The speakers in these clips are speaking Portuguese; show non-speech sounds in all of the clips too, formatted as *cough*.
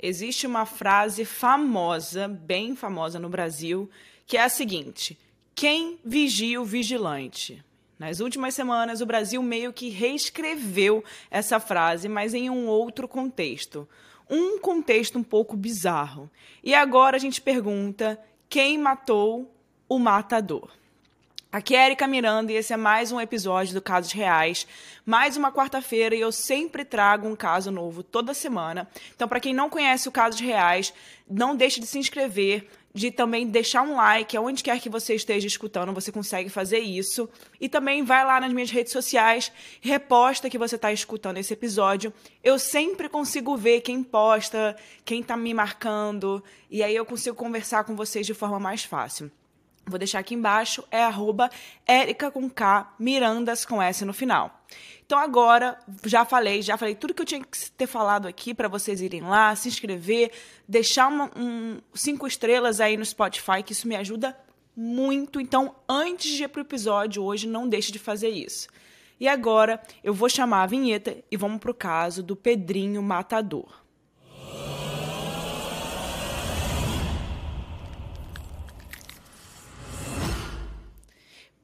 existe uma frase famosa, bem famosa no Brasil, que é a seguinte: quem vigia o vigilante? Nas últimas semanas, o Brasil meio que reescreveu essa frase, mas em um outro contexto. Um contexto um pouco bizarro. E agora a gente pergunta: quem matou o matador? Aqui é Erika Miranda e esse é mais um episódio do Casos Reais. Mais uma quarta-feira e eu sempre trago um caso novo toda semana. Então, para quem não conhece o Casos Reais, não deixe de se inscrever, de também deixar um like, aonde quer que você esteja escutando, você consegue fazer isso. E também vai lá nas minhas redes sociais, reposta que você está escutando esse episódio. Eu sempre consigo ver quem posta, quem está me marcando, e aí eu consigo conversar com vocês de forma mais fácil. Vou deixar aqui embaixo, é arroba Erica com K, Mirandas com S no final. Então agora, já falei, já falei tudo que eu tinha que ter falado aqui para vocês irem lá, se inscrever, deixar uma, um, cinco estrelas aí no Spotify, que isso me ajuda muito. Então, antes de ir pro episódio hoje, não deixe de fazer isso. E agora, eu vou chamar a vinheta e vamos pro caso do Pedrinho Matador.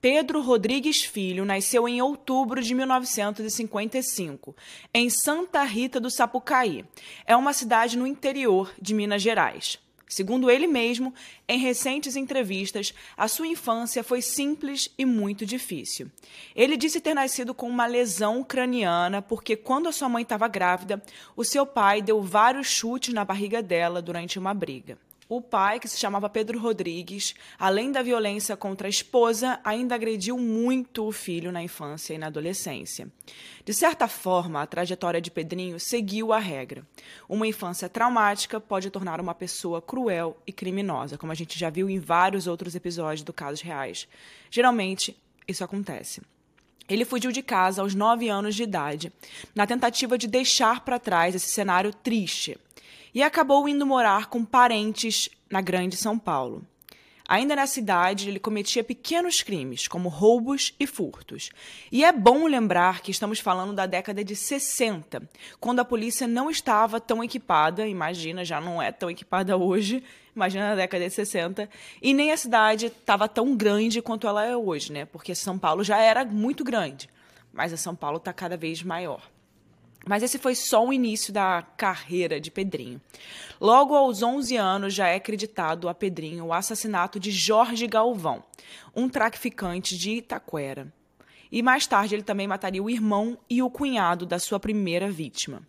Pedro Rodrigues Filho nasceu em outubro de 1955, em Santa Rita do Sapucaí. É uma cidade no interior de Minas Gerais. Segundo ele mesmo, em recentes entrevistas, a sua infância foi simples e muito difícil. Ele disse ter nascido com uma lesão craniana porque, quando a sua mãe estava grávida, o seu pai deu vários chutes na barriga dela durante uma briga. O pai, que se chamava Pedro Rodrigues, além da violência contra a esposa, ainda agrediu muito o filho na infância e na adolescência. De certa forma, a trajetória de Pedrinho seguiu a regra. Uma infância traumática pode tornar uma pessoa cruel e criminosa, como a gente já viu em vários outros episódios do Casos Reais. Geralmente, isso acontece. Ele fugiu de casa aos nove anos de idade, na tentativa de deixar para trás esse cenário triste e acabou indo morar com parentes na Grande São Paulo. Ainda na cidade, ele cometia pequenos crimes, como roubos e furtos. E é bom lembrar que estamos falando da década de 60, quando a polícia não estava tão equipada, imagina, já não é tão equipada hoje, imagina na década de 60, e nem a cidade estava tão grande quanto ela é hoje, né? Porque São Paulo já era muito grande, mas a São Paulo está cada vez maior. Mas esse foi só o início da carreira de Pedrinho. Logo aos 11 anos já é acreditado a Pedrinho o assassinato de Jorge Galvão, um traficante de Itaquera. E mais tarde ele também mataria o irmão e o cunhado da sua primeira vítima.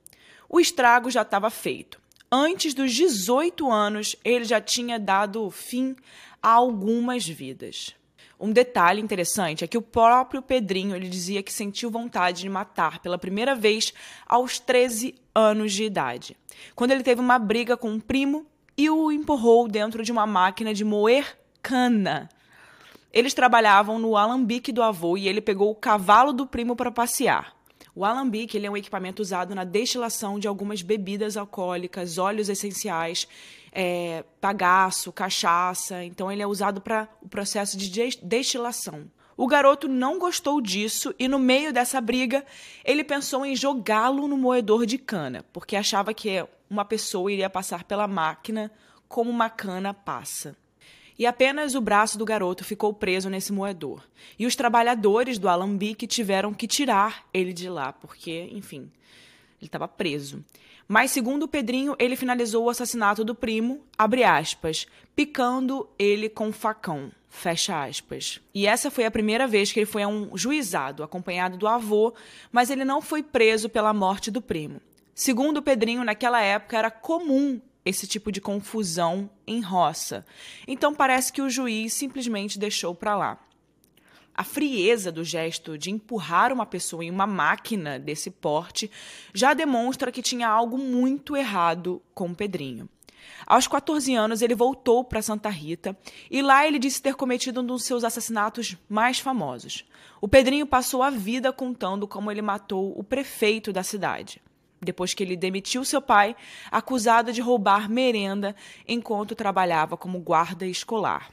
O estrago já estava feito. Antes dos 18 anos, ele já tinha dado fim a algumas vidas. Um detalhe interessante é que o próprio Pedrinho ele dizia que sentiu vontade de matar pela primeira vez aos 13 anos de idade, quando ele teve uma briga com um primo e o empurrou dentro de uma máquina de moer cana. Eles trabalhavam no alambique do avô e ele pegou o cavalo do primo para passear. O alambique ele é um equipamento usado na destilação de algumas bebidas alcoólicas, óleos essenciais é, bagaço, cachaça. Então, ele é usado para o processo de destilação. O garoto não gostou disso e, no meio dessa briga, ele pensou em jogá-lo no moedor de cana, porque achava que uma pessoa iria passar pela máquina como uma cana passa. E apenas o braço do garoto ficou preso nesse moedor. E os trabalhadores do alambique tiveram que tirar ele de lá, porque, enfim, ele estava preso. Mas, segundo o Pedrinho, ele finalizou o assassinato do primo, abre aspas, picando ele com facão, fecha aspas. E essa foi a primeira vez que ele foi a um juizado, acompanhado do avô, mas ele não foi preso pela morte do primo. Segundo o Pedrinho, naquela época era comum esse tipo de confusão em roça. Então parece que o juiz simplesmente deixou para lá. A frieza do gesto de empurrar uma pessoa em uma máquina desse porte já demonstra que tinha algo muito errado com Pedrinho. Aos 14 anos, ele voltou para Santa Rita e lá ele disse ter cometido um dos seus assassinatos mais famosos. O Pedrinho passou a vida contando como ele matou o prefeito da cidade. Depois que ele demitiu seu pai, acusado de roubar merenda enquanto trabalhava como guarda escolar.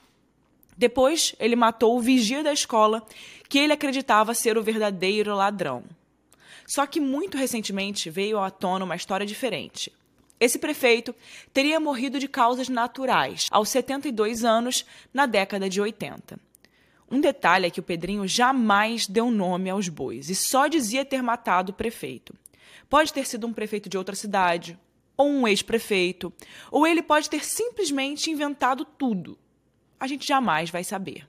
Depois, ele matou o vigia da escola, que ele acreditava ser o verdadeiro ladrão. Só que muito recentemente veio à tona uma história diferente. Esse prefeito teria morrido de causas naturais, aos 72 anos, na década de 80. Um detalhe é que o Pedrinho jamais deu nome aos bois e só dizia ter matado o prefeito. Pode ter sido um prefeito de outra cidade, ou um ex-prefeito, ou ele pode ter simplesmente inventado tudo. A gente jamais vai saber.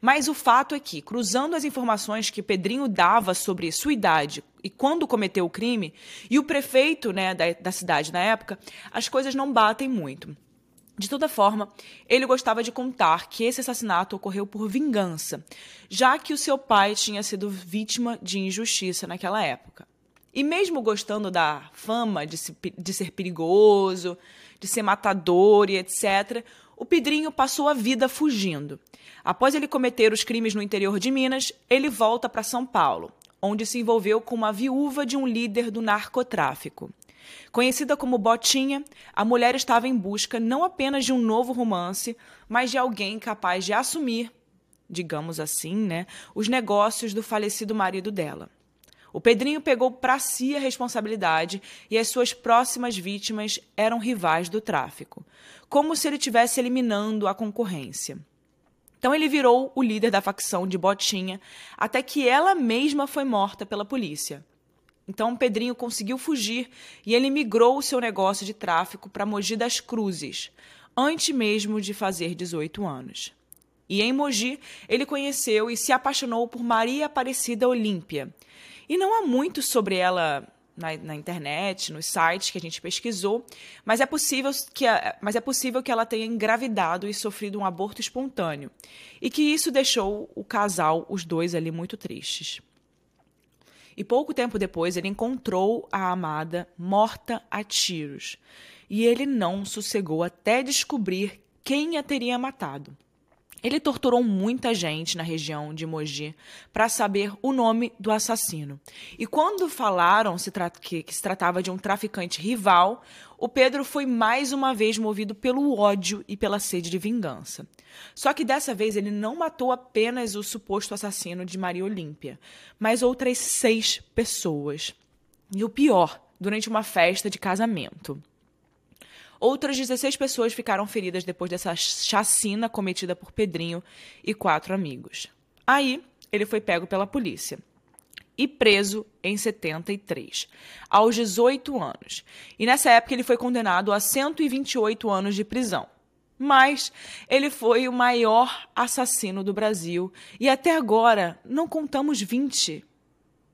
Mas o fato é que, cruzando as informações que Pedrinho dava sobre sua idade e quando cometeu o crime, e o prefeito né, da, da cidade na época, as coisas não batem muito. De toda forma, ele gostava de contar que esse assassinato ocorreu por vingança, já que o seu pai tinha sido vítima de injustiça naquela época. E mesmo gostando da fama de, se, de ser perigoso, de ser matador e etc., o Pedrinho passou a vida fugindo. Após ele cometer os crimes no interior de Minas, ele volta para São Paulo, onde se envolveu com uma viúva de um líder do narcotráfico. Conhecida como Botinha, a mulher estava em busca não apenas de um novo romance, mas de alguém capaz de assumir, digamos assim, né, os negócios do falecido marido dela. O Pedrinho pegou para si a responsabilidade e as suas próximas vítimas eram rivais do tráfico, como se ele estivesse eliminando a concorrência. Então ele virou o líder da facção de Botinha, até que ela mesma foi morta pela polícia. Então Pedrinho conseguiu fugir e ele migrou o seu negócio de tráfico para Mogi das Cruzes, antes mesmo de fazer 18 anos. E em Mogi, ele conheceu e se apaixonou por Maria Aparecida Olímpia. E não há muito sobre ela na, na, internet, nos sites que a gente pesquisou, mas é, possível que a, mas é possível que ela tenha engravidado e sofrido um aborto espontâneo. E que isso deixou o casal, os dois ali, muito tristes. E pouco tempo depois ele encontrou a amada morta a tiros. E ele não sossegou até descobrir quem a teria matado. Ele torturou muita gente na região de Mogi para saber o nome do assassino. E quando falaram que, que se tratava de um traficante rival, o Pedro foi mais uma vez movido pelo ódio e pela sede de vingança. Só que dessa vez ele não matou apenas o suposto assassino de Maria Olímpia, mas outras seis pessoas. E o pior, durante uma festa de casamento. Outras 16 pessoas ficaram feridas depois dessa chacina cometida por Pedrinho e quatro amigos. Aí, ele foi pego pela polícia e preso em 73, aos 18 anos. E nessa época ele foi condenado a 128 anos de prisão. Mas ele foi o maior assassino do Brasil e até agora não contamos 20,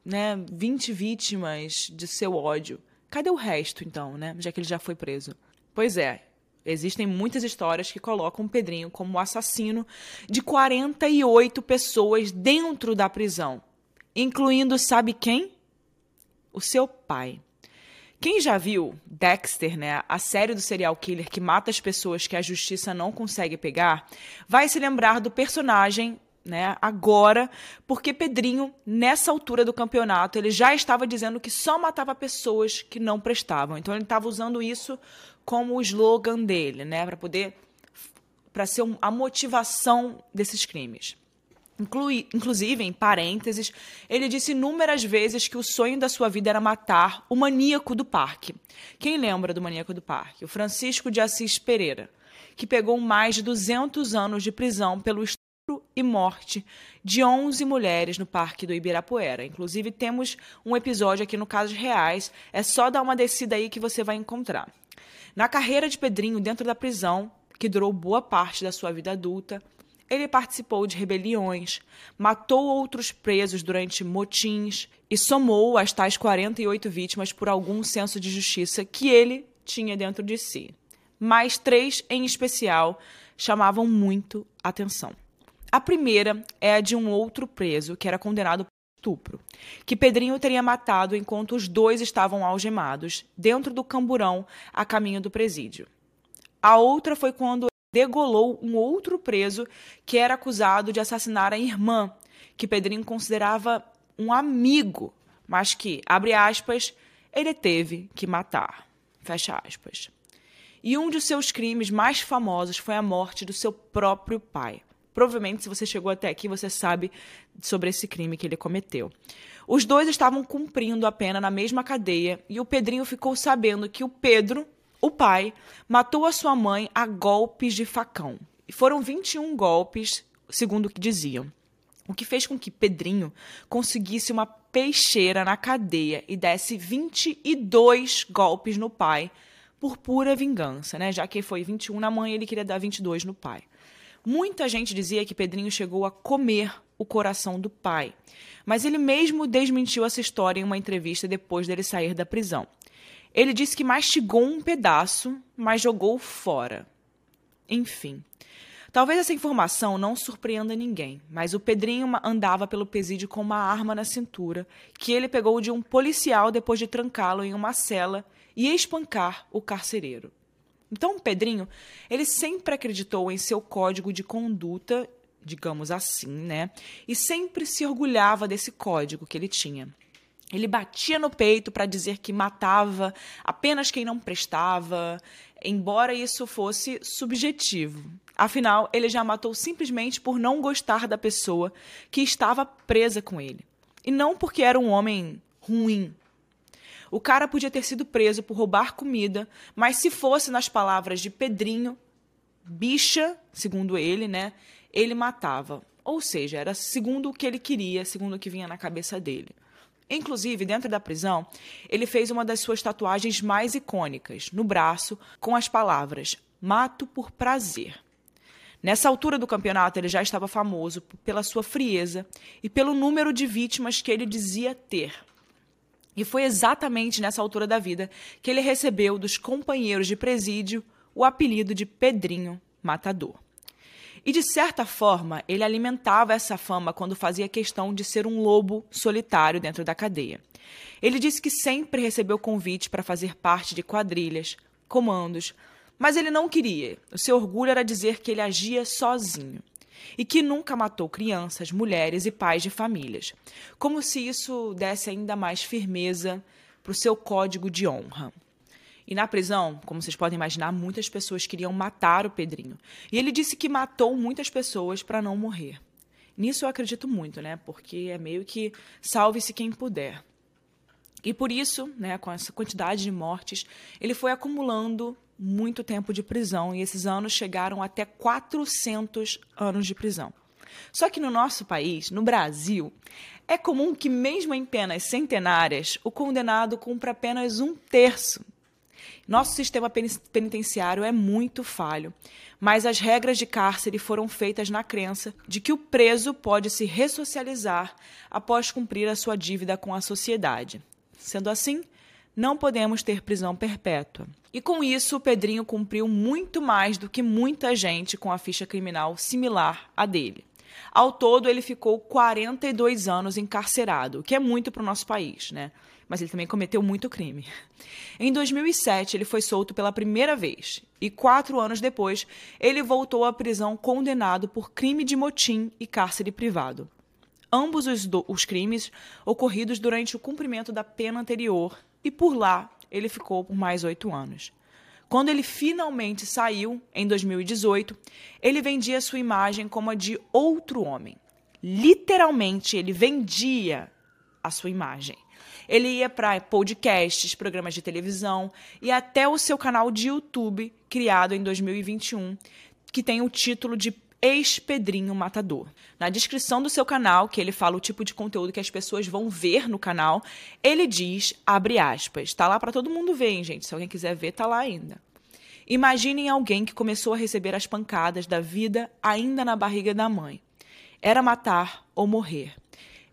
né, 20 vítimas de seu ódio. Cadê o resto então, né, já que ele já foi preso? Pois é, existem muitas histórias que colocam Pedrinho como assassino de 48 pessoas dentro da prisão, incluindo sabe quem? O seu pai. Quem já viu Dexter, né, a série do serial killer que mata as pessoas que a justiça não consegue pegar, vai se lembrar do personagem né, agora, porque Pedrinho, nessa altura do campeonato, ele já estava dizendo que só matava pessoas que não prestavam. Então ele estava usando isso como o slogan dele, né, para poder para ser a motivação desses crimes. Inclui, inclusive, em parênteses, ele disse inúmeras vezes que o sonho da sua vida era matar o maníaco do parque. Quem lembra do maníaco do parque? O Francisco de Assis Pereira, que pegou mais de 200 anos de prisão pelo e morte de 11 mulheres no Parque do Ibirapuera. Inclusive, temos um episódio aqui no Casos Reais. É só dar uma descida aí que você vai encontrar. Na carreira de Pedrinho dentro da prisão, que durou boa parte da sua vida adulta, ele participou de rebeliões, matou outros presos durante motins e somou as tais 48 vítimas por algum senso de justiça que ele tinha dentro de si. Mas três, em especial, chamavam muito atenção. A primeira é a de um outro preso que era condenado estupro, que Pedrinho teria matado enquanto os dois estavam algemados dentro do camburão a caminho do presídio. A outra foi quando degolou um outro preso que era acusado de assassinar a irmã, que Pedrinho considerava um amigo, mas que, abre aspas, ele teve que matar. Fecha aspas. E um de seus crimes mais famosos foi a morte do seu próprio pai. Provavelmente, se você chegou até aqui, você sabe sobre esse crime que ele cometeu. Os dois estavam cumprindo a pena na mesma cadeia e o Pedrinho ficou sabendo que o Pedro, O pai matou a sua mãe a golpes de facão. E foram 21 golpes, segundo o que diziam. O que fez com que Pedrinho conseguisse uma peixeira na cadeia e desse 22 golpes no pai por pura vingança, né? Já que foi 21 na mãe, ele queria dar 22 no pai. Muita gente dizia que Pedrinho chegou a comer o coração do pai, mas ele mesmo desmentiu essa história em uma entrevista depois dele sair da prisão. Ele disse que mastigou um pedaço, mas jogou fora. Enfim. Talvez essa informação não surpreenda ninguém, mas o Pedrinho andava pelo presídio com uma arma na cintura, que ele pegou de um policial depois de trancá-lo em uma cela e espancar o carcereiro. Então, Pedrinho, ele sempre acreditou em seu código de conduta, digamos assim, né? E sempre se orgulhava desse código que ele tinha. Ele batia no peito para dizer que matava apenas quem não prestava, embora isso fosse subjetivo. Afinal, ele já matou simplesmente por não gostar da pessoa que estava presa com ele. E não porque era um homem ruim. O cara podia ter sido preso por roubar comida, mas se fosse nas palavras de Pedrinho, bicha, segundo ele, né, ele matava. Ou seja, era segundo o que ele queria, segundo o que vinha na cabeça dele. Inclusive, dentro da prisão, ele fez uma das suas tatuagens mais icônicas, no braço, com as palavras: Mato por prazer. Nessa altura do campeonato, ele já estava famoso pela sua frieza e pelo número de vítimas que ele dizia ter. E foi exatamente nessa altura da vida que ele recebeu dos companheiros de presídio o apelido de Pedrinho Matador. E de certa forma, ele alimentava essa fama quando fazia questão de ser um lobo solitário dentro da cadeia. Ele disse que sempre recebeu convite para fazer parte de quadrilhas, comandos, mas ele não queria. O seu orgulho era dizer que ele agia sozinho e que nunca matou crianças, mulheres e pais de famílias, como se isso desse ainda mais firmeza para o seu código de honra. E na prisão, como vocês podem imaginar, muitas pessoas queriam matar o Pedrinho. E ele disse que matou muitas pessoas para não morrer. Nisso eu acredito muito, né? Porque é meio que salve-se quem puder. E por isso, né, com essa quantidade de mortes, ele foi acumulando muito tempo de prisão e esses anos chegaram até 400 anos de prisão. Só que no nosso país, no Brasil, é comum que, mesmo em penas centenárias, o condenado cumpra apenas um terço nosso sistema penitenciário é muito falho, mas as regras de cárcere foram feitas na crença de que o preso pode se ressocializar após cumprir a sua dívida com a sociedade. Sendo assim, não podemos ter prisão perpétua. E com isso, o Pedrinho cumpriu muito mais do que muita gente com a ficha criminal similar à dele. Ao todo, ele ficou 42 anos encarcerado, o que é muito para o nosso país, né? mas ele também cometeu muito crime. Em 2007, ele foi solto pela primeira vez e quatro anos depois, ele voltou à prisão condenado por crime de motim e cárcere privado. Ambos os, do, os crimes ocorridos durante o cumprimento da pena anterior e por lá ele ficou por mais oito anos. Quando ele finalmente saiu, em 2018, ele vendia sua imagem como a de outro homem. Literalmente, ele vendia a sua imagem. Ele ia para podcasts, programas de televisão e até o seu canal de YouTube, criado em 2021, que tem o título de ex-Pedrinho Matador. Na descrição do seu canal, que ele fala o tipo de conteúdo que as pessoas vão ver no canal, ele diz, abre aspas, tá lá para todo mundo ver, hein, gente? Se alguém quiser ver, tá lá ainda. Imaginem alguém que começou a receber as pancadas da vida ainda na barriga da mãe. Era matar ou morrer.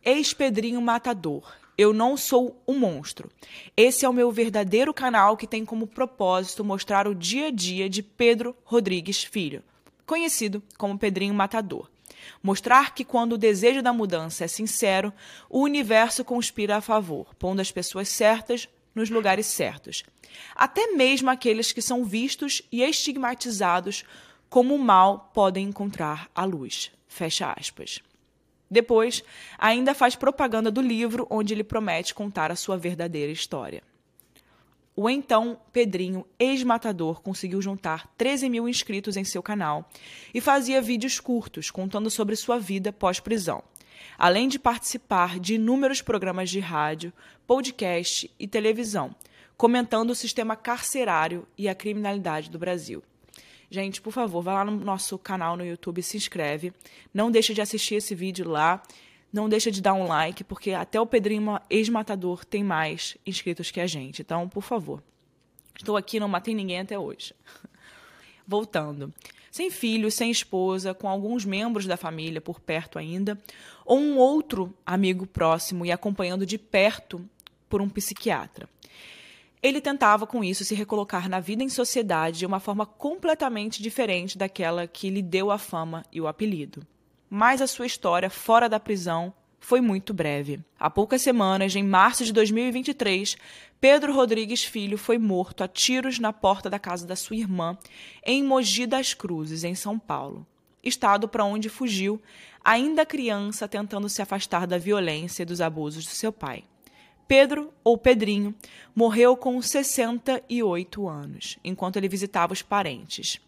Ex-Pedrinho Matador. Eu não sou um monstro. Esse é o meu verdadeiro canal que tem como propósito mostrar o dia a dia de Pedro Rodrigues Filho, conhecido como Pedrinho Matador. Mostrar que quando o desejo da mudança é sincero, o universo conspira a favor, pondo as pessoas certas nos lugares certos. Até mesmo aqueles que são vistos e estigmatizados como mal podem encontrar a luz. Fecha aspas. Depois, ainda faz propaganda do livro onde ele promete contar a sua verdadeira história. O então Pedrinho, ex-matador, conseguiu juntar 13 mil inscritos em seu canal e fazia vídeos curtos contando sobre sua vida pós-prisão, além de participar de inúmeros programas de rádio, podcast e televisão, comentando o sistema carcerário e a criminalidade do Brasil. Gente, por favor, vá lá no nosso canal no YouTube, se inscreve. Não deixe de assistir esse vídeo lá. Não deixa de dar um like, porque até o Pedrinho ex-matador tem mais inscritos que a gente. Então, por favor. Estou aqui, não matei ninguém até hoje. *laughs* Voltando. Sem filhos, sem esposa, com alguns membros da família por perto ainda, ou um outro amigo próximo e acompanhando de perto por um psiquiatra. Ele tentava, com isso, se recolocar na vida em sociedade de uma forma completamente diferente daquela que lhe deu a fama e o apelido. Mas a sua história fora da prisão foi muito breve. Há poucas semanas, em março de 2023, Pedro Rodrigues Filho foi morto a tiros na porta da casa da sua irmã, em Mogi das Cruzes, em São Paulo. Estado para onde fugiu, ainda criança, tentando se afastar da violência e dos abusos do seu pai. Pedro, ou Pedrinho, morreu com 68 anos, enquanto ele visitava os parentes.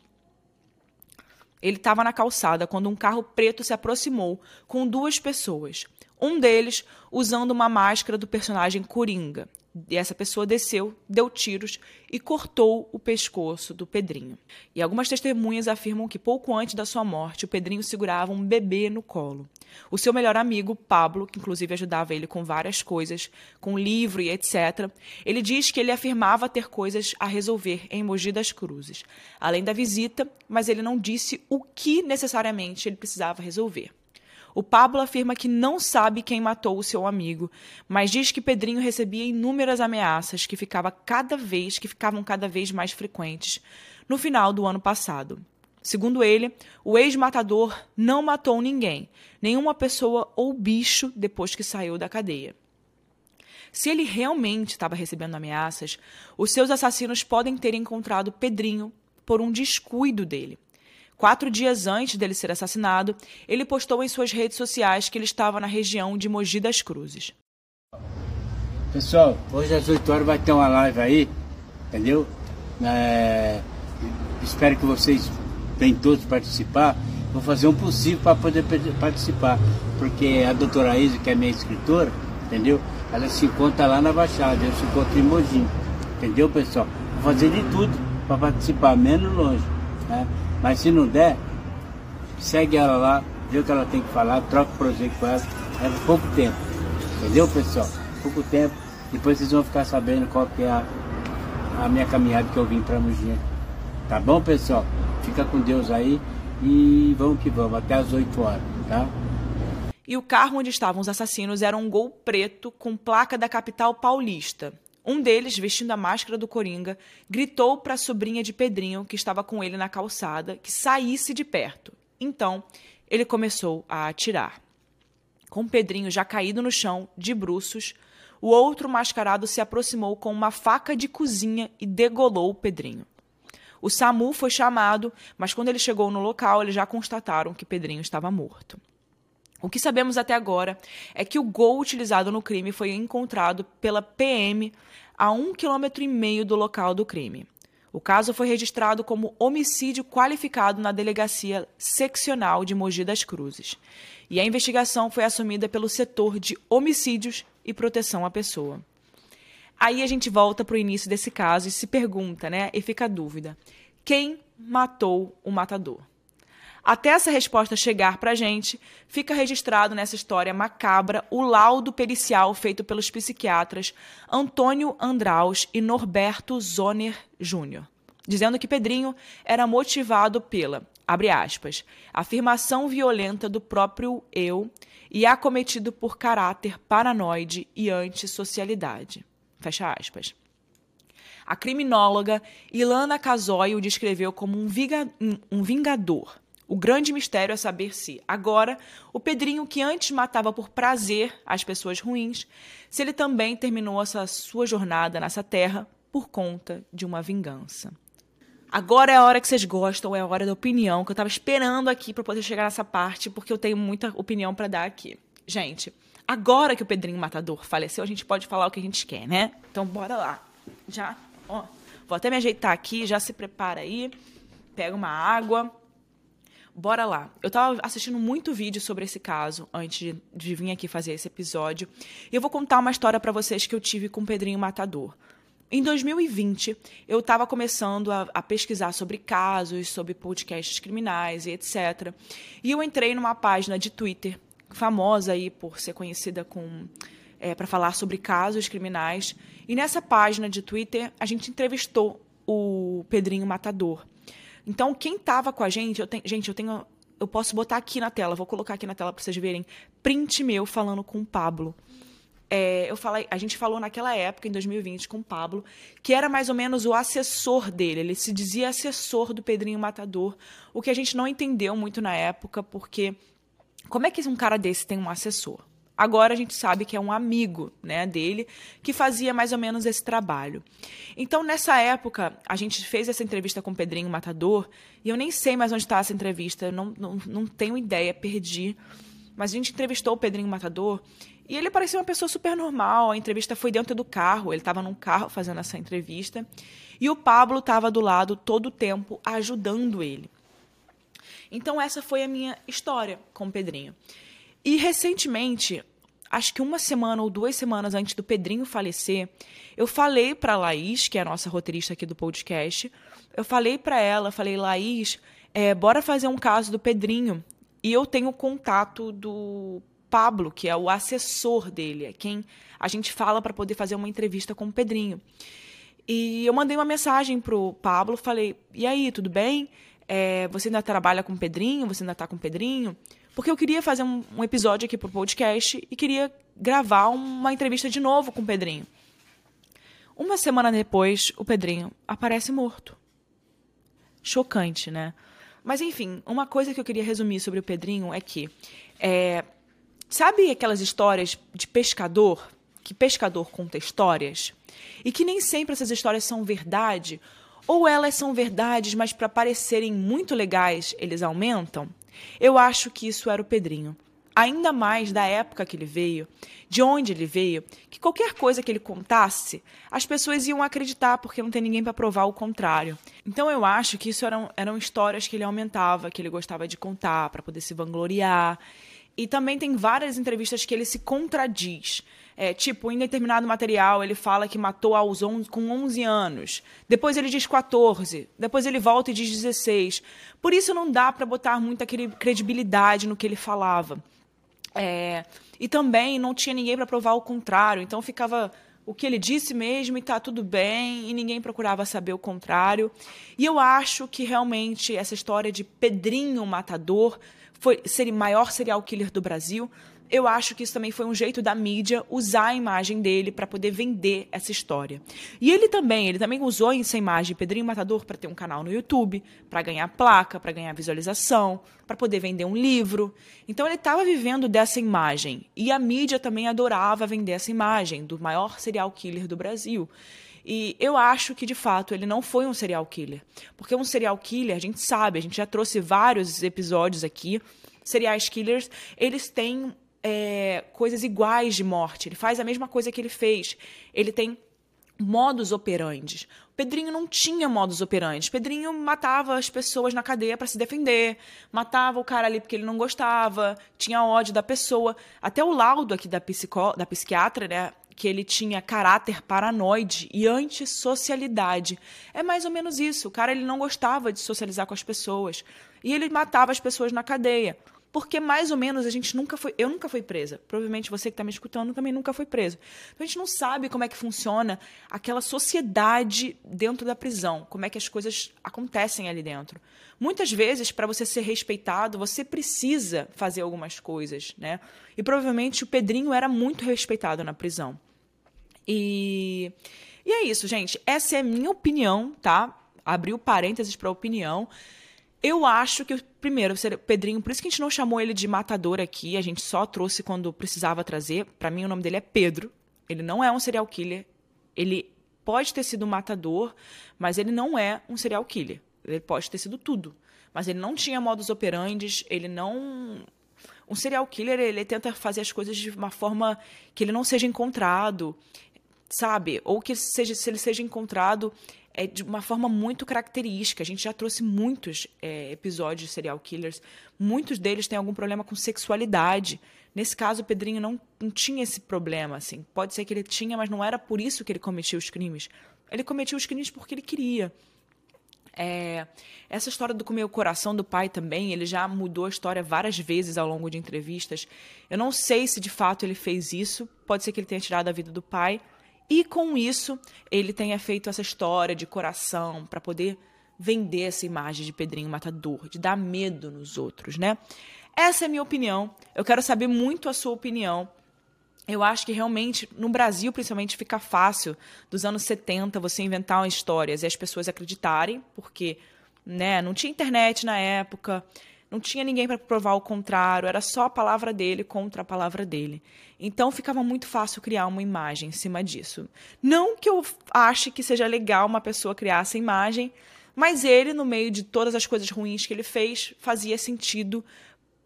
Ele estava na calçada quando um carro preto se aproximou com duas pessoas. Um deles usando uma máscara do personagem Coringa, e essa pessoa desceu, deu tiros e cortou o pescoço do Pedrinho. E algumas testemunhas afirmam que pouco antes da sua morte, o Pedrinho segurava um bebê no colo. O seu melhor amigo, Pablo, que inclusive ajudava ele com várias coisas, com livro e etc., ele diz que ele afirmava ter coisas a resolver em Mogi das Cruzes, além da visita, mas ele não disse o que necessariamente ele precisava resolver. O Pablo afirma que não sabe quem matou o seu amigo, mas diz que Pedrinho recebia inúmeras ameaças que ficava cada vez que ficavam cada vez mais frequentes no final do ano passado. Segundo ele, o ex-matador não matou ninguém, nenhuma pessoa ou bicho depois que saiu da cadeia. Se ele realmente estava recebendo ameaças, os seus assassinos podem ter encontrado Pedrinho por um descuido dele. Quatro dias antes dele ser assassinado, ele postou em suas redes sociais que ele estava na região de Mogi das Cruzes. Pessoal, hoje às 8 horas vai ter uma live aí, entendeu? É... Espero que vocês venham todos participar. Vou fazer um possível para poder participar, porque a doutora Isa, que é minha escritora, entendeu? Ela se encontra lá na Baixada, eu se encontro em Mogi, entendeu, pessoal? Vou fazer de tudo para participar, menos longe, né? Mas se não der, segue ela lá, vê o que ela tem que falar, troca o projeto com ela. É pouco tempo. Entendeu, pessoal? Pouco tempo. Depois vocês vão ficar sabendo qual que é a, a minha caminhada que eu vim para Mogi. Tá bom, pessoal? Fica com Deus aí e vamos que vamos, até as 8 horas, tá? E o carro onde estavam os assassinos era um gol preto com placa da capital paulista. Um deles, vestindo a máscara do Coringa, gritou para a sobrinha de Pedrinho, que estava com ele na calçada, que saísse de perto. Então, ele começou a atirar. Com Pedrinho já caído no chão, de bruços, o outro mascarado se aproximou com uma faca de cozinha e degolou o Pedrinho. O SAMU foi chamado, mas quando ele chegou no local, eles já constataram que Pedrinho estava morto. O que sabemos até agora é que o gol utilizado no crime foi encontrado pela PM a um quilômetro e meio do local do crime. O caso foi registrado como homicídio qualificado na Delegacia Seccional de Mogi das Cruzes. E a investigação foi assumida pelo setor de homicídios e proteção à pessoa. Aí a gente volta para o início desse caso e se pergunta, né? E fica a dúvida: quem matou o matador? Até essa resposta chegar para a gente, fica registrado nessa história macabra o laudo pericial feito pelos psiquiatras Antônio Andraus e Norberto Zoner Júnior, dizendo que Pedrinho era motivado pela, abre aspas, afirmação violenta do próprio eu e acometido por caráter paranoide e antissocialidade. Fecha aspas. A criminóloga Ilana Casoy o descreveu como um, um vingador o grande mistério é saber se, agora, o Pedrinho, que antes matava por prazer as pessoas ruins, se ele também terminou essa sua jornada nessa terra por conta de uma vingança. Agora é a hora que vocês gostam, é a hora da opinião, que eu estava esperando aqui para poder chegar nessa parte, porque eu tenho muita opinião para dar aqui. Gente, agora que o Pedrinho Matador faleceu, a gente pode falar o que a gente quer, né? Então bora lá. Já, ó, vou até me ajeitar aqui, já se prepara aí. Pega uma água. Bora lá. Eu tava assistindo muito vídeo sobre esse caso antes de, vir aqui fazer esse episódio. E eu vou contar uma história para vocês que eu tive com o Pedrinho Matador. Em 2020, eu estava começando a, a, pesquisar sobre casos, sobre podcasts criminais e etc. E eu entrei numa página de Twitter, famosa aí por ser conhecida com é, para falar sobre casos criminais. E nessa página de Twitter, a gente entrevistou o Pedrinho Matador. Então, quem estava com a gente, eu tenho, gente, eu tenho, eu posso botar aqui na tela, vou colocar aqui na tela para vocês verem, print meu falando com o Pablo. É, eu falei, a gente falou naquela época, em 2020, com o Pablo, que era mais ou menos o assessor dele. Ele se dizia assessor do Pedrinho Matador, o que a gente não entendeu muito na época, porque como é que um cara desse tem um assessor? Agora a gente sabe que é um amigo né, dele que fazia mais ou menos esse trabalho. Então, nessa época, a gente fez essa entrevista com o Pedrinho Matador, e eu nem sei mais onde está essa entrevista, não, não, não tenho ideia, perdi. Mas a gente entrevistou o Pedrinho Matador e ele parecia uma pessoa super normal. A entrevista foi dentro do carro, ele estava num carro fazendo essa entrevista. E o Pablo estava do lado todo o tempo ajudando ele. Então, essa foi a minha história com o Pedrinho. E recentemente, acho que uma semana ou duas semanas antes do Pedrinho falecer, eu falei para Laís, que é a nossa roteirista aqui do podcast, eu falei para ela, falei, Laís, é, bora fazer um caso do Pedrinho. E eu tenho contato do Pablo, que é o assessor dele, é quem a gente fala para poder fazer uma entrevista com o Pedrinho. E eu mandei uma mensagem pro Pablo, falei: "E aí, tudo bem? É, você ainda trabalha com o Pedrinho? Você ainda está com o Pedrinho?" Porque eu queria fazer um, um episódio aqui pro podcast e queria gravar uma entrevista de novo com o Pedrinho. Uma semana depois, o Pedrinho aparece morto. Chocante, né? Mas enfim, uma coisa que eu queria resumir sobre o Pedrinho é que. É, sabe aquelas histórias de pescador? Que pescador conta histórias? E que nem sempre essas histórias são verdade, ou elas são verdades, mas para parecerem muito legais, eles aumentam? Eu acho que isso era o Pedrinho. Ainda mais da época que ele veio, de onde ele veio, que qualquer coisa que ele contasse, as pessoas iam acreditar porque não tem ninguém para provar o contrário. Então eu acho que isso eram, eram histórias que ele aumentava, que ele gostava de contar para poder se vangloriar. E também tem várias entrevistas que ele se contradiz. É, tipo, em determinado material ele fala que matou aos 11, com 11 anos. Depois ele diz 14. Depois ele volta e diz 16. Por isso não dá para botar muita credibilidade no que ele falava. É, e também não tinha ninguém para provar o contrário. Então ficava o que ele disse mesmo e tá tudo bem, e ninguém procurava saber o contrário. E eu acho que realmente essa história de Pedrinho Matador foi ser maior serial killer do Brasil eu acho que isso também foi um jeito da mídia usar a imagem dele para poder vender essa história. E ele também, ele também usou essa imagem Pedrinho Matador para ter um canal no YouTube, para ganhar placa, para ganhar visualização, para poder vender um livro. Então ele estava vivendo dessa imagem. E a mídia também adorava vender essa imagem do maior serial killer do Brasil. E eu acho que, de fato, ele não foi um serial killer. Porque um serial killer, a gente sabe, a gente já trouxe vários episódios aqui. Serial killers, eles têm é, coisas iguais de morte. Ele faz a mesma coisa que ele fez. Ele tem modus operandi. Pedrinho não tinha modus operandi. Pedrinho matava as pessoas na cadeia para se defender, matava o cara ali porque ele não gostava, tinha ódio da pessoa. Até o laudo aqui da, psicó da psiquiatra, né, que ele tinha caráter paranoide e antissocialidade. É mais ou menos isso. O cara ele não gostava de socializar com as pessoas e ele matava as pessoas na cadeia porque mais ou menos a gente nunca foi. Eu nunca fui presa. Provavelmente você que está me escutando também nunca foi preso. Então a gente não sabe como é que funciona aquela sociedade dentro da prisão, como é que as coisas acontecem ali dentro. Muitas vezes, para você ser respeitado, você precisa fazer algumas coisas, né? E provavelmente o Pedrinho era muito respeitado na prisão. E, e é isso, gente. Essa é a minha opinião, tá? Abriu parênteses para opinião. Eu acho que, primeiro, o Pedrinho, por isso que a gente não chamou ele de matador aqui, a gente só trouxe quando precisava trazer. Para mim, o nome dele é Pedro. Ele não é um serial killer. Ele pode ter sido um matador, mas ele não é um serial killer. Ele pode ter sido tudo. Mas ele não tinha modus operandi, ele não. Um serial killer, ele tenta fazer as coisas de uma forma que ele não seja encontrado, sabe? Ou que seja, se ele seja encontrado, é de uma forma muito característica. A gente já trouxe muitos é, episódios de serial killers. Muitos deles têm algum problema com sexualidade. Nesse caso, o Pedrinho não, não tinha esse problema. Assim. Pode ser que ele tinha, mas não era por isso que ele cometia os crimes. Ele cometia os crimes porque ele queria. É, essa história do comer o coração do pai também, ele já mudou a história várias vezes ao longo de entrevistas. Eu não sei se de fato ele fez isso, pode ser que ele tenha tirado a vida do pai, e com isso ele tenha feito essa história de coração para poder vender essa imagem de Pedrinho Matador, de dar medo nos outros, né? Essa é a minha opinião. Eu quero saber muito a sua opinião. Eu acho que realmente, no Brasil, principalmente, fica fácil, dos anos 70, você inventar histórias e as pessoas acreditarem, porque né, não tinha internet na época, não tinha ninguém para provar o contrário, era só a palavra dele contra a palavra dele. Então ficava muito fácil criar uma imagem em cima disso. Não que eu ache que seja legal uma pessoa criar essa imagem, mas ele, no meio de todas as coisas ruins que ele fez, fazia sentido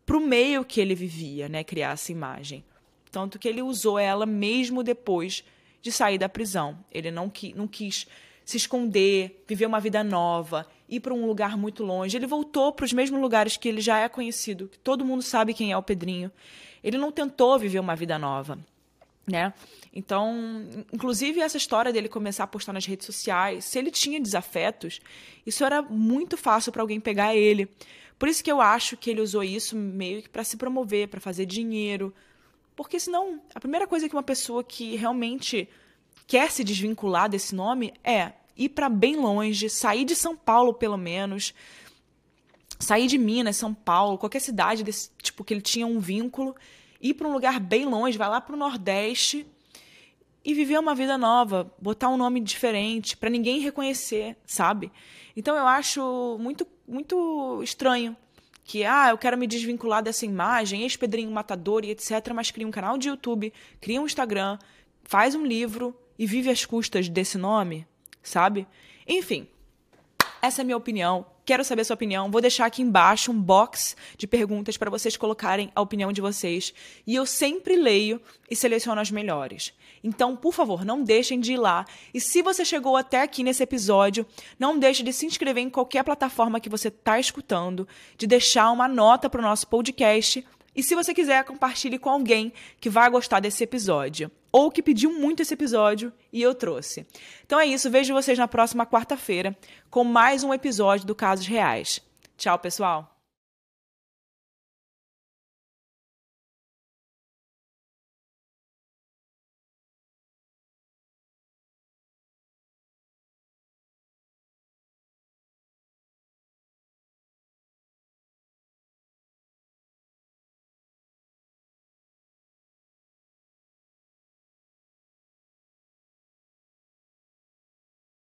para o meio que ele vivia, né, criar essa imagem. Tanto que ele usou ela mesmo depois de sair da prisão. Ele não, qui não quis se esconder, viver uma vida nova, ir para um lugar muito longe. Ele voltou para os mesmos lugares que ele já é conhecido, que todo mundo sabe quem é o Pedrinho. Ele não tentou viver uma vida nova, né? Então, inclusive essa história dele começar a postar nas redes sociais, se ele tinha desafetos, isso era muito fácil para alguém pegar ele. Por isso que eu acho que ele usou isso meio que para se promover, para fazer dinheiro. Porque senão, a primeira coisa que uma pessoa que realmente quer se desvincular desse nome é ir para bem longe, sair de São Paulo pelo menos, sair de Minas, São Paulo, qualquer cidade desse tipo que ele tinha um vínculo, ir para um lugar bem longe, vai lá para o Nordeste e viver uma vida nova, botar um nome diferente para ninguém reconhecer, sabe? Então eu acho muito muito estranho que ah, eu quero me desvincular dessa imagem, ex-pedrinho matador e etc, mas cria um canal de YouTube, cria um Instagram, faz um livro e vive às custas desse nome, sabe? Enfim, essa é a minha opinião. Quero saber a sua opinião. Vou deixar aqui embaixo um box de perguntas para vocês colocarem a opinião de vocês. E eu sempre leio e seleciono as melhores. Então, por favor, não deixem de ir lá. E se você chegou até aqui nesse episódio, não deixe de se inscrever em qualquer plataforma que você está escutando, de deixar uma nota para o nosso podcast e se você quiser, compartilhe com alguém que vai gostar desse episódio. Ou que pediu muito esse episódio e eu trouxe. Então é isso, vejo vocês na próxima quarta-feira com mais um episódio do Casos Reais. Tchau, pessoal!